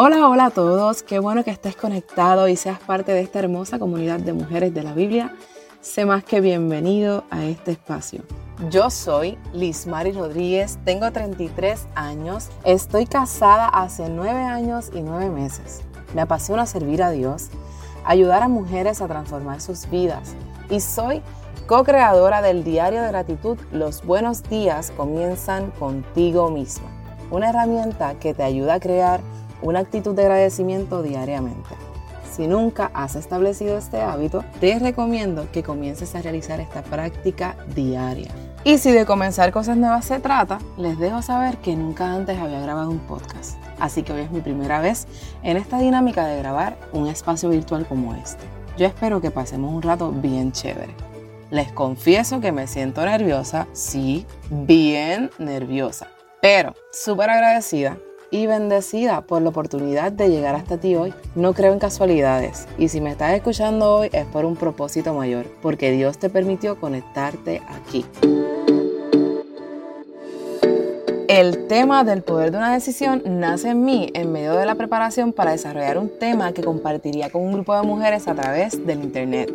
Hola, hola a todos, qué bueno que estés conectado y seas parte de esta hermosa comunidad de mujeres de la Biblia. Sé más que bienvenido a este espacio. Yo soy Liz Mari Rodríguez, tengo 33 años, estoy casada hace 9 años y 9 meses. Me apasiona servir a Dios, ayudar a mujeres a transformar sus vidas y soy co-creadora del diario de gratitud Los buenos días comienzan contigo misma, una herramienta que te ayuda a crear una actitud de agradecimiento diariamente. Si nunca has establecido este hábito, te recomiendo que comiences a realizar esta práctica diaria. Y si de comenzar cosas nuevas se trata, les dejo saber que nunca antes había grabado un podcast. Así que hoy es mi primera vez en esta dinámica de grabar un espacio virtual como este. Yo espero que pasemos un rato bien chévere. Les confieso que me siento nerviosa, sí, bien nerviosa, pero súper agradecida y bendecida por la oportunidad de llegar hasta ti hoy. No creo en casualidades y si me estás escuchando hoy es por un propósito mayor, porque Dios te permitió conectarte aquí. El tema del poder de una decisión nace en mí en medio de la preparación para desarrollar un tema que compartiría con un grupo de mujeres a través del Internet.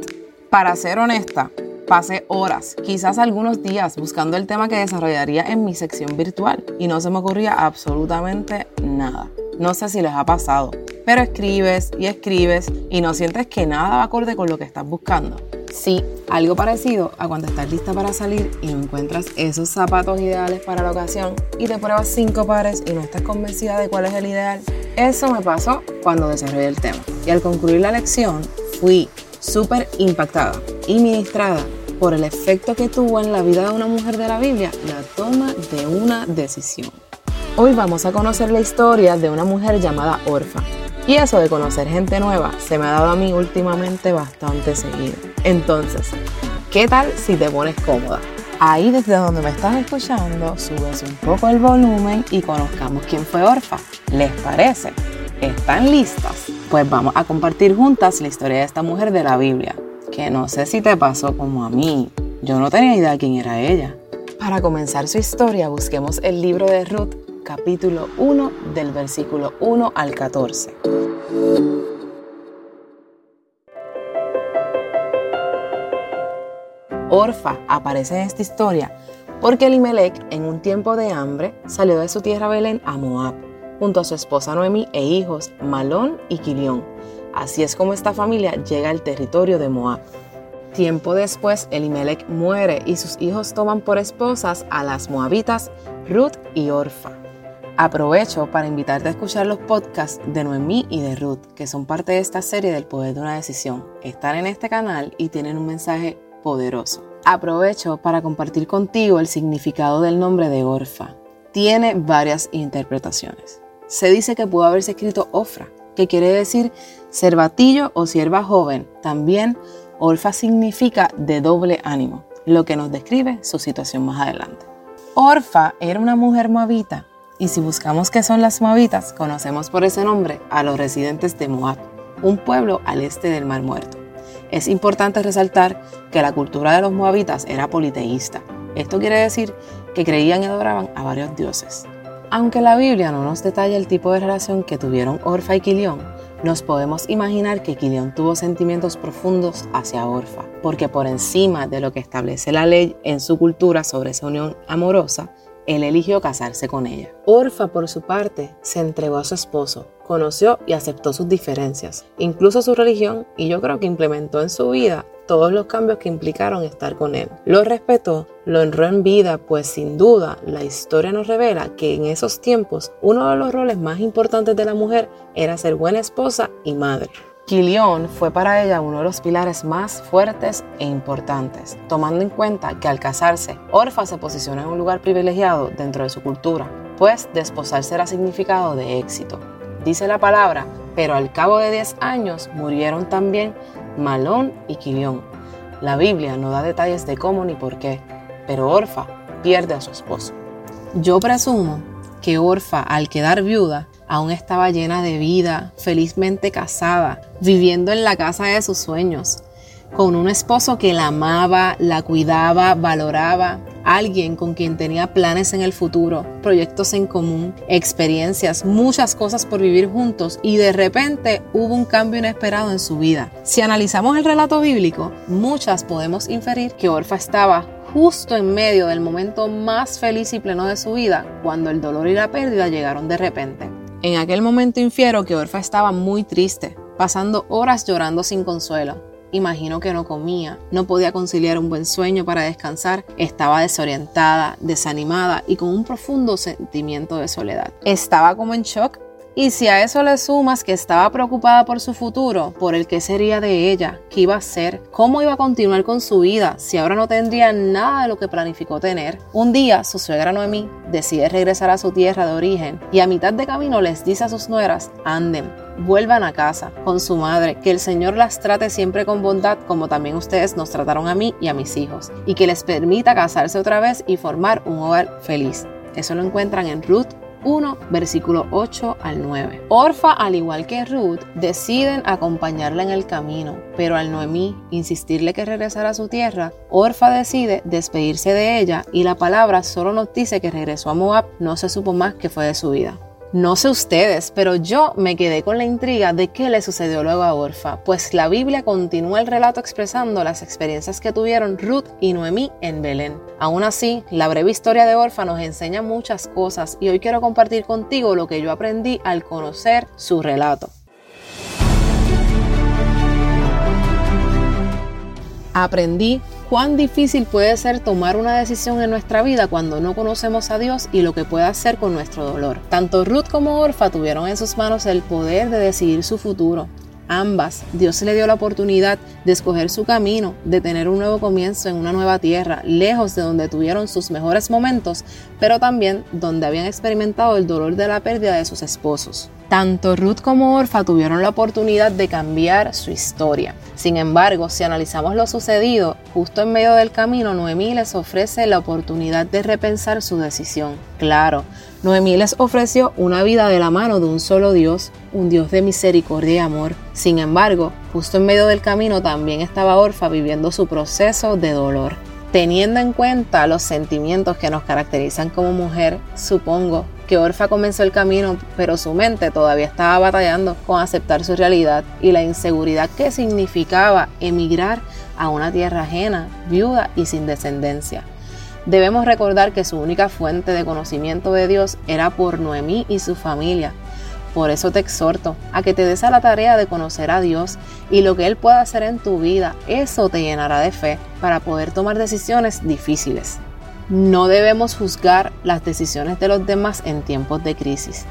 Para ser honesta, Pasé horas, quizás algunos días, buscando el tema que desarrollaría en mi sección virtual y no se me ocurría absolutamente nada. No sé si les ha pasado, pero escribes y escribes y no sientes que nada va acorde con lo que estás buscando. Sí, algo parecido a cuando estás lista para salir y no encuentras esos zapatos ideales para la ocasión y te pruebas cinco pares y no estás convencida de cuál es el ideal. Eso me pasó cuando desarrollé el tema. Y al concluir la lección, fui súper impactada y ministrada por el efecto que tuvo en la vida de una mujer de la Biblia la toma de una decisión. Hoy vamos a conocer la historia de una mujer llamada Orfa. Y eso de conocer gente nueva se me ha dado a mí últimamente bastante seguido. Entonces, ¿qué tal si te pones cómoda? Ahí desde donde me estás escuchando, subes un poco el volumen y conozcamos quién fue Orfa. ¿Les parece? ¿Están listas? Pues vamos a compartir juntas la historia de esta mujer de la Biblia, que no sé si te pasó como a mí. Yo no tenía idea de quién era ella. Para comenzar su historia, busquemos el libro de Ruth, capítulo 1, del versículo 1 al 14. Orfa aparece en esta historia porque Elimelech, en un tiempo de hambre, salió de su tierra Belén a Moab junto a su esposa Noemi e hijos Malón y Quilión. Así es como esta familia llega al territorio de Moab. Tiempo después, Elimelech muere y sus hijos toman por esposas a las moabitas Ruth y Orfa. Aprovecho para invitarte a escuchar los podcasts de Noemí y de Ruth, que son parte de esta serie del poder de una decisión. Están en este canal y tienen un mensaje poderoso. Aprovecho para compartir contigo el significado del nombre de Orfa. Tiene varias interpretaciones se dice que pudo haberse escrito Ofra, que quiere decir cervatillo o sierva joven. También Orfa significa de doble ánimo, lo que nos describe su situación más adelante. Orfa era una mujer moabita, y si buscamos qué son las moabitas, conocemos por ese nombre a los residentes de Moab, un pueblo al este del Mar Muerto. Es importante resaltar que la cultura de los moabitas era politeísta. Esto quiere decir que creían y adoraban a varios dioses. Aunque la Biblia no nos detalla el tipo de relación que tuvieron Orfa y Quilión, nos podemos imaginar que Quilión tuvo sentimientos profundos hacia Orfa, porque por encima de lo que establece la ley en su cultura sobre esa unión amorosa, él eligió casarse con ella. Orfa, por su parte, se entregó a su esposo, conoció y aceptó sus diferencias, incluso su religión, y yo creo que implementó en su vida todos los cambios que implicaron estar con él. Lo respetó, lo honró en vida, pues sin duda la historia nos revela que en esos tiempos uno de los roles más importantes de la mujer era ser buena esposa y madre. Kilión fue para ella uno de los pilares más fuertes e importantes, tomando en cuenta que al casarse, Orfa se posiciona en un lugar privilegiado dentro de su cultura, pues desposarse era significado de éxito. Dice la palabra, pero al cabo de 10 años murieron también Malón y Kilión. La Biblia no da detalles de cómo ni por qué, pero Orfa pierde a su esposo. Yo presumo que Orfa, al quedar viuda, aún estaba llena de vida, felizmente casada, viviendo en la casa de sus sueños, con un esposo que la amaba, la cuidaba, valoraba, alguien con quien tenía planes en el futuro, proyectos en común, experiencias, muchas cosas por vivir juntos y de repente hubo un cambio inesperado en su vida. Si analizamos el relato bíblico, muchas podemos inferir que Orfa estaba justo en medio del momento más feliz y pleno de su vida, cuando el dolor y la pérdida llegaron de repente. En aquel momento infiero que Orfa estaba muy triste, pasando horas llorando sin consuelo. Imagino que no comía, no podía conciliar un buen sueño para descansar, estaba desorientada, desanimada y con un profundo sentimiento de soledad. Estaba como en shock y si a eso le sumas que estaba preocupada por su futuro, por el qué sería de ella, qué iba a hacer, cómo iba a continuar con su vida, si ahora no tendría nada de lo que planificó tener, un día su suegra Noemí decide regresar a su tierra de origen y a mitad de camino les dice a sus nueras, anden, vuelvan a casa con su madre, que el Señor las trate siempre con bondad como también ustedes nos trataron a mí y a mis hijos, y que les permita casarse otra vez y formar un hogar feliz. Eso lo encuentran en Ruth 1, versículo 8 al 9. Orfa, al igual que Ruth, deciden acompañarla en el camino, pero al Noemí insistirle que regresara a su tierra, Orfa decide despedirse de ella y la palabra solo nos dice que regresó a Moab, no se supo más que fue de su vida. No sé ustedes, pero yo me quedé con la intriga de qué le sucedió luego a Orfa, pues la Biblia continúa el relato expresando las experiencias que tuvieron Ruth y Noemí en Belén. Aún así, la breve historia de Orfa nos enseña muchas cosas y hoy quiero compartir contigo lo que yo aprendí al conocer su relato. Aprendí cuán difícil puede ser tomar una decisión en nuestra vida cuando no conocemos a Dios y lo que puede hacer con nuestro dolor. Tanto Ruth como Orfa tuvieron en sus manos el poder de decidir su futuro. Ambas, Dios le dio la oportunidad de escoger su camino, de tener un nuevo comienzo en una nueva tierra, lejos de donde tuvieron sus mejores momentos, pero también donde habían experimentado el dolor de la pérdida de sus esposos. Tanto Ruth como Orfa tuvieron la oportunidad de cambiar su historia. Sin embargo, si analizamos lo sucedido, justo en medio del camino, Noemí les ofrece la oportunidad de repensar su decisión. Claro, Noemí les ofreció una vida de la mano de un solo Dios, un Dios de misericordia y amor. Sin embargo, justo en medio del camino también estaba Orfa viviendo su proceso de dolor. Teniendo en cuenta los sentimientos que nos caracterizan como mujer, supongo que Orfa comenzó el camino, pero su mente todavía estaba batallando con aceptar su realidad y la inseguridad que significaba emigrar a una tierra ajena, viuda y sin descendencia. Debemos recordar que su única fuente de conocimiento de Dios era por Noemí y su familia. Por eso te exhorto a que te des a la tarea de conocer a Dios y lo que Él pueda hacer en tu vida. Eso te llenará de fe para poder tomar decisiones difíciles. No debemos juzgar las decisiones de los demás en tiempos de crisis.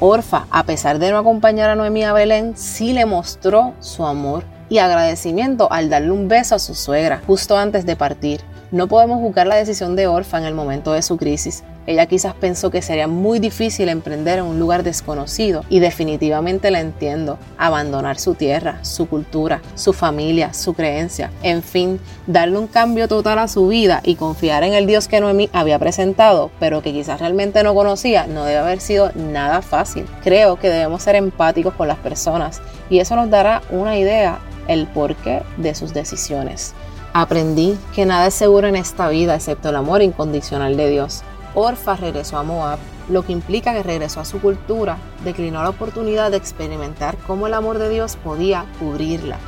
Orfa, a pesar de no acompañar a Noemí a Belén, sí le mostró su amor y agradecimiento al darle un beso a su suegra justo antes de partir. No podemos juzgar la decisión de Orfa en el momento de su crisis. Ella quizás pensó que sería muy difícil emprender en un lugar desconocido y definitivamente la entiendo. Abandonar su tierra, su cultura, su familia, su creencia, en fin, darle un cambio total a su vida y confiar en el Dios que Noemí había presentado, pero que quizás realmente no conocía, no debe haber sido nada fácil. Creo que debemos ser empáticos con las personas y eso nos dará una idea el porqué de sus decisiones. Aprendí que nada es seguro en esta vida excepto el amor incondicional de Dios. Orfa regresó a Moab, lo que implica que regresó a su cultura, declinó la oportunidad de experimentar cómo el amor de Dios podía cubrirla,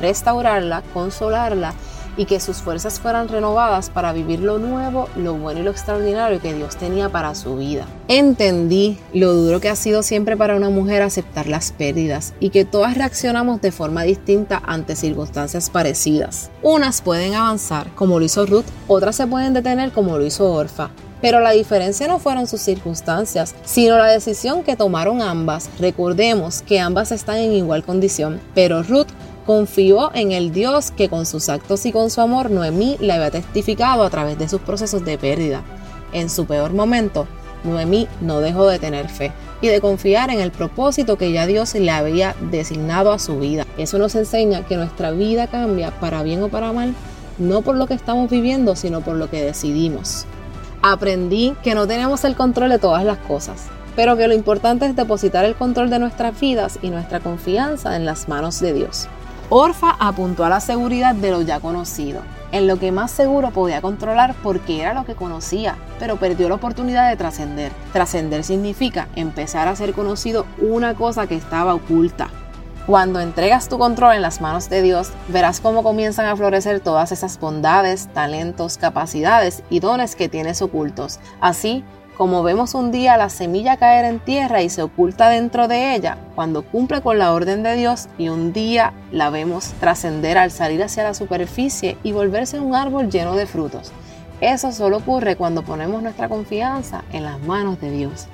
restaurarla, consolarla y que sus fuerzas fueran renovadas para vivir lo nuevo, lo bueno y lo extraordinario que Dios tenía para su vida. Entendí lo duro que ha sido siempre para una mujer aceptar las pérdidas y que todas reaccionamos de forma distinta ante circunstancias parecidas. Unas pueden avanzar como lo hizo Ruth, otras se pueden detener como lo hizo Orfa. Pero la diferencia no fueron sus circunstancias, sino la decisión que tomaron ambas. Recordemos que ambas están en igual condición, pero Ruth confió en el Dios que con sus actos y con su amor Noemí le había testificado a través de sus procesos de pérdida. En su peor momento, Noemí no dejó de tener fe y de confiar en el propósito que ya Dios le había designado a su vida. Eso nos enseña que nuestra vida cambia para bien o para mal, no por lo que estamos viviendo, sino por lo que decidimos aprendí que no tenemos el control de todas las cosas, pero que lo importante es depositar el control de nuestras vidas y nuestra confianza en las manos de Dios. Orfa apuntó a la seguridad de lo ya conocido, en lo que más seguro podía controlar porque era lo que conocía, pero perdió la oportunidad de trascender. Trascender significa empezar a ser conocido una cosa que estaba oculta. Cuando entregas tu control en las manos de Dios, verás cómo comienzan a florecer todas esas bondades, talentos, capacidades y dones que tienes ocultos. Así como vemos un día la semilla caer en tierra y se oculta dentro de ella, cuando cumple con la orden de Dios y un día la vemos trascender al salir hacia la superficie y volverse un árbol lleno de frutos. Eso solo ocurre cuando ponemos nuestra confianza en las manos de Dios.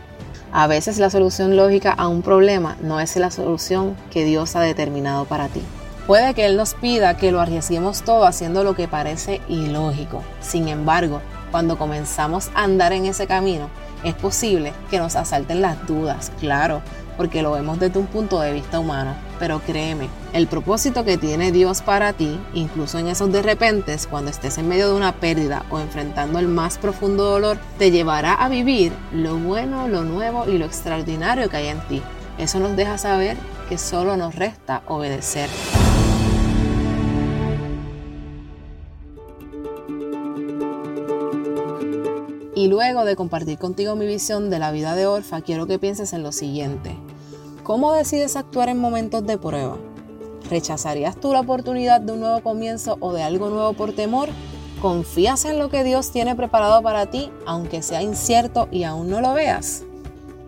A veces la solución lógica a un problema no es la solución que Dios ha determinado para ti. Puede que Él nos pida que lo arriesguemos todo haciendo lo que parece ilógico. Sin embargo, cuando comenzamos a andar en ese camino, es posible que nos asalten las dudas, claro, porque lo vemos desde un punto de vista humano. Pero créeme, el propósito que tiene Dios para ti, incluso en esos de repente, cuando estés en medio de una pérdida o enfrentando el más profundo dolor, te llevará a vivir lo bueno, lo nuevo y lo extraordinario que hay en ti. Eso nos deja saber que solo nos resta obedecer. Y luego de compartir contigo mi visión de la vida de Orfa, quiero que pienses en lo siguiente. ¿Cómo decides actuar en momentos de prueba? ¿Rechazarías tú la oportunidad de un nuevo comienzo o de algo nuevo por temor? ¿Confías en lo que Dios tiene preparado para ti, aunque sea incierto y aún no lo veas?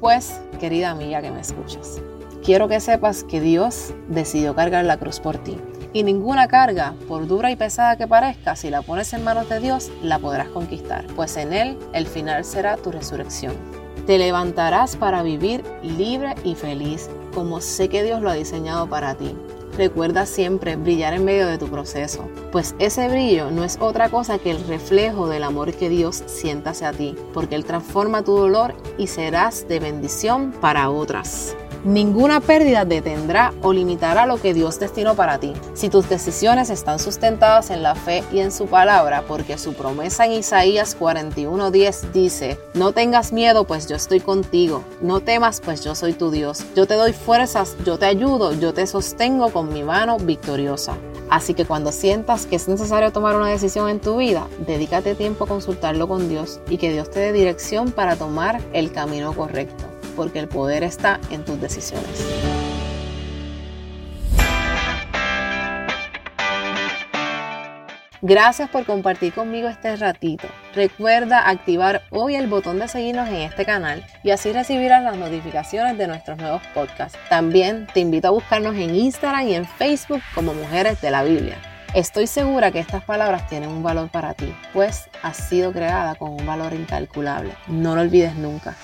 Pues, querida amiga que me escuchas, quiero que sepas que Dios decidió cargar la cruz por ti y ninguna carga, por dura y pesada que parezca, si la pones en manos de Dios, la podrás conquistar, pues en Él el final será tu resurrección. Te levantarás para vivir libre y feliz, como sé que Dios lo ha diseñado para ti. Recuerda siempre brillar en medio de tu proceso, pues ese brillo no es otra cosa que el reflejo del amor que Dios sienta hacia ti, porque Él transforma tu dolor y serás de bendición para otras. Ninguna pérdida detendrá o limitará lo que Dios destinó para ti. Si tus decisiones están sustentadas en la fe y en su palabra, porque su promesa en Isaías 41:10 dice, no tengas miedo, pues yo estoy contigo, no temas, pues yo soy tu Dios, yo te doy fuerzas, yo te ayudo, yo te sostengo con mi mano victoriosa. Así que cuando sientas que es necesario tomar una decisión en tu vida, dedícate tiempo a consultarlo con Dios y que Dios te dé dirección para tomar el camino correcto porque el poder está en tus decisiones. Gracias por compartir conmigo este ratito. Recuerda activar hoy el botón de seguirnos en este canal y así recibirás las notificaciones de nuestros nuevos podcasts. También te invito a buscarnos en Instagram y en Facebook como Mujeres de la Biblia. Estoy segura que estas palabras tienen un valor para ti, pues has sido creada con un valor incalculable. No lo olvides nunca.